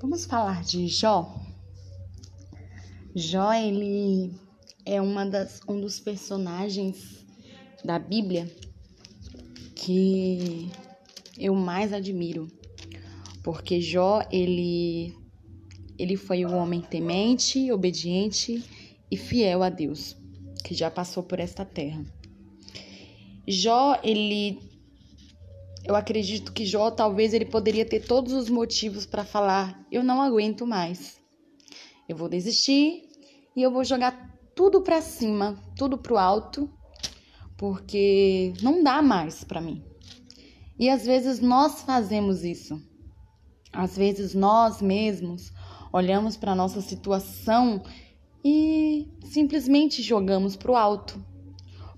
Vamos falar de Jó. Jó, ele é uma das, um dos personagens da Bíblia que eu mais admiro. Porque Jó, ele, ele foi um homem temente, obediente e fiel a Deus, que já passou por esta terra. Jó, ele eu acredito que Jó talvez ele poderia ter todos os motivos para falar: eu não aguento mais. Eu vou desistir e eu vou jogar tudo para cima, tudo para o alto, porque não dá mais para mim. E às vezes nós fazemos isso. Às vezes nós mesmos olhamos para nossa situação e simplesmente jogamos para o alto.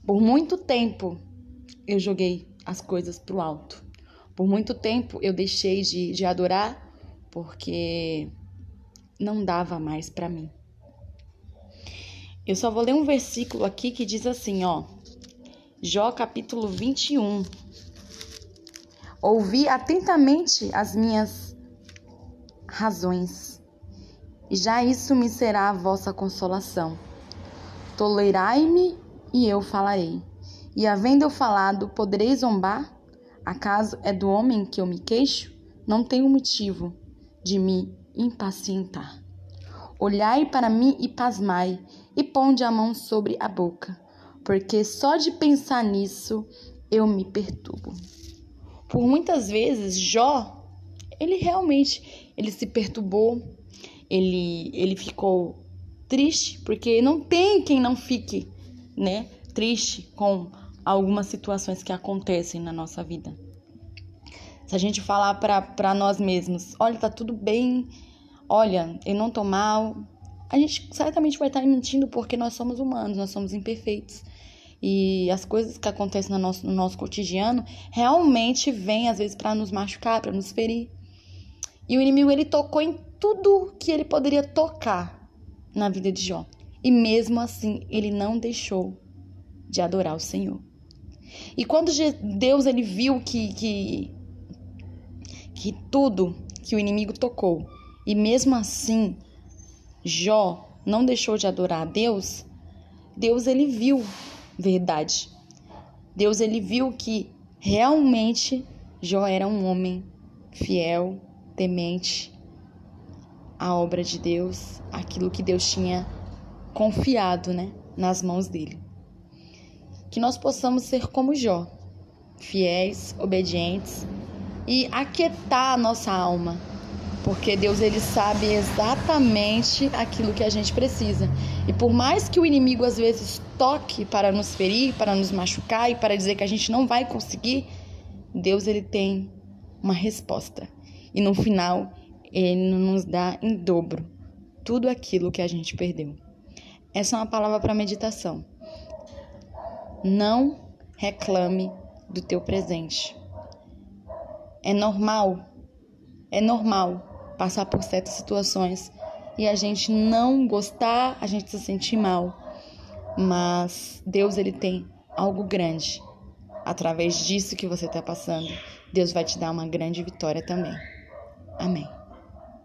Por muito tempo eu joguei as coisas para o alto. Por muito tempo eu deixei de, de adorar porque não dava mais para mim. Eu só vou ler um versículo aqui que diz assim, ó. Jó capítulo 21. Ouvi atentamente as minhas razões, e já isso me será a vossa consolação. Tolerai-me e eu falarei. E havendo eu falado, podereis zombar? Acaso é do homem que eu me queixo? Não tenho motivo de me impacientar. Olhai para mim e pasmai, e ponde a mão sobre a boca, porque só de pensar nisso eu me perturbo. Por muitas vezes, Jó, ele realmente ele se perturbou, ele, ele ficou triste, porque não tem quem não fique, né, triste com algumas situações que acontecem na nossa vida. Se a gente falar para nós mesmos, olha, tá tudo bem, olha, eu não tô mal, a gente certamente vai estar mentindo porque nós somos humanos, nós somos imperfeitos. E as coisas que acontecem no nosso, no nosso cotidiano realmente vêm, às vezes, para nos machucar, para nos ferir. E o inimigo, ele tocou em tudo que ele poderia tocar na vida de Jó. E mesmo assim, ele não deixou de adorar o Senhor. E quando Deus ele viu que, que, que tudo que o inimigo tocou, e mesmo assim Jó não deixou de adorar a Deus, Deus ele viu verdade. Deus ele viu que realmente Jó era um homem fiel, temente à obra de Deus, aquilo que Deus tinha confiado, né, nas mãos dele que nós possamos ser como Jó, fiéis, obedientes e aquietar a nossa alma, porque Deus ele sabe exatamente aquilo que a gente precisa. E por mais que o inimigo às vezes toque para nos ferir, para nos machucar e para dizer que a gente não vai conseguir, Deus ele tem uma resposta. E no final, ele nos dá em dobro tudo aquilo que a gente perdeu. Essa é uma palavra para meditação. Não reclame do teu presente. É normal, é normal passar por certas situações e a gente não gostar, a gente se sentir mal. Mas Deus ele tem algo grande. Através disso que você está passando, Deus vai te dar uma grande vitória também. Amém.